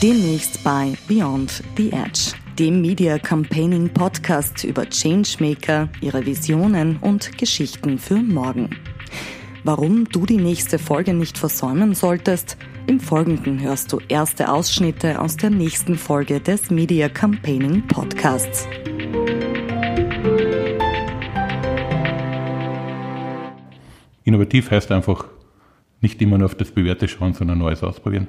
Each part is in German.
Demnächst bei Beyond the Edge, dem Media Campaigning Podcast über Changemaker, ihre Visionen und Geschichten für morgen. Warum du die nächste Folge nicht versäumen solltest, im Folgenden hörst du erste Ausschnitte aus der nächsten Folge des Media Campaigning Podcasts. Innovativ heißt einfach nicht immer nur auf das Bewährte schauen, sondern Neues ausprobieren.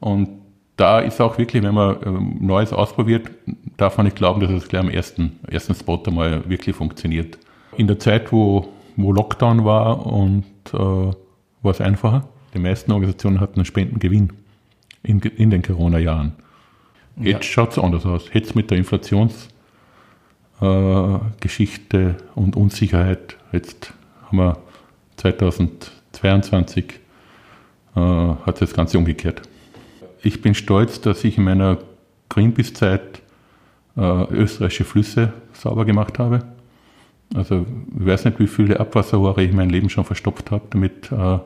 Und da ist auch wirklich, wenn man ähm, Neues ausprobiert, darf man nicht glauben, dass es gleich am ersten, ersten Spot einmal wirklich funktioniert. In der Zeit, wo, wo Lockdown war und äh, war es einfacher. Die meisten Organisationen hatten einen Spendengewinn in, in den Corona-Jahren. Jetzt ja. schaut es anders aus. Jetzt mit der Inflationsgeschichte äh, und Unsicherheit, jetzt haben wir 2022, äh, hat das Ganze umgekehrt ich bin stolz, dass ich in meiner Greenpeace-Zeit äh, österreichische Flüsse sauber gemacht habe. Also ich weiß nicht, wie viele Abwasserrohre ich mein Leben schon verstopft habe, damit äh,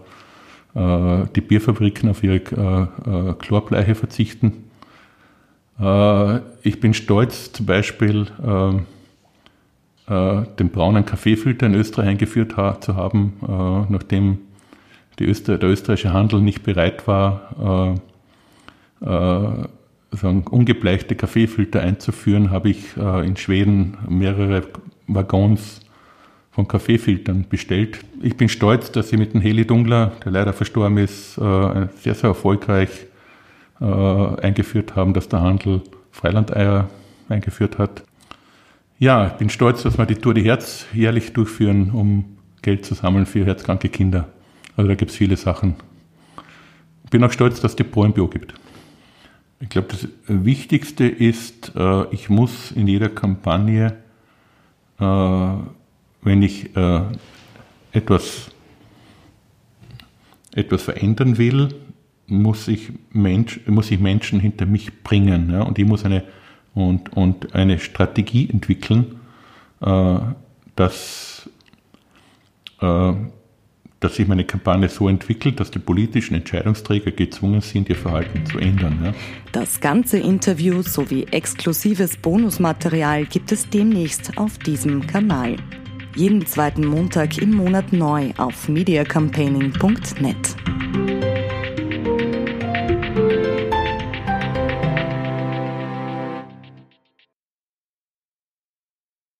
äh, die Bierfabriken auf ihre äh, äh Chlorbleiche verzichten. Äh, ich bin stolz, zum Beispiel ähm, äh, den braunen Kaffeefilter in Österreich eingeführt ha zu haben, nachdem Öster der österreichische Handel nicht bereit war, sagen, ungebleichte Kaffeefilter einzuführen, habe ich äh, in Schweden mehrere Waggons von Kaffeefiltern bestellt. Ich bin stolz, dass sie mit dem Heli Dungler, der leider verstorben ist, äh, sehr, sehr erfolgreich äh, eingeführt haben, dass der Handel Freilandeier eingeführt hat. Ja, ich bin stolz, dass wir die Tour de Herz jährlich durchführen, um Geld zu sammeln für herzkranke Kinder. Also da gibt es viele Sachen. Ich bin auch stolz, dass es die Pro gibt. Ich glaube, das Wichtigste ist, äh, ich muss in jeder Kampagne, äh, wenn ich äh, etwas, etwas verändern will, muss ich, Mensch, muss ich Menschen hinter mich bringen. Ja? Und ich muss eine, und, und eine Strategie entwickeln, dass dass sich meine Kampagne so entwickelt, dass die politischen Entscheidungsträger gezwungen sind, ihr Verhalten zu ändern. Ja. Das ganze Interview sowie exklusives Bonusmaterial gibt es demnächst auf diesem Kanal. Jeden zweiten Montag im Monat neu auf mediacampaigning.net.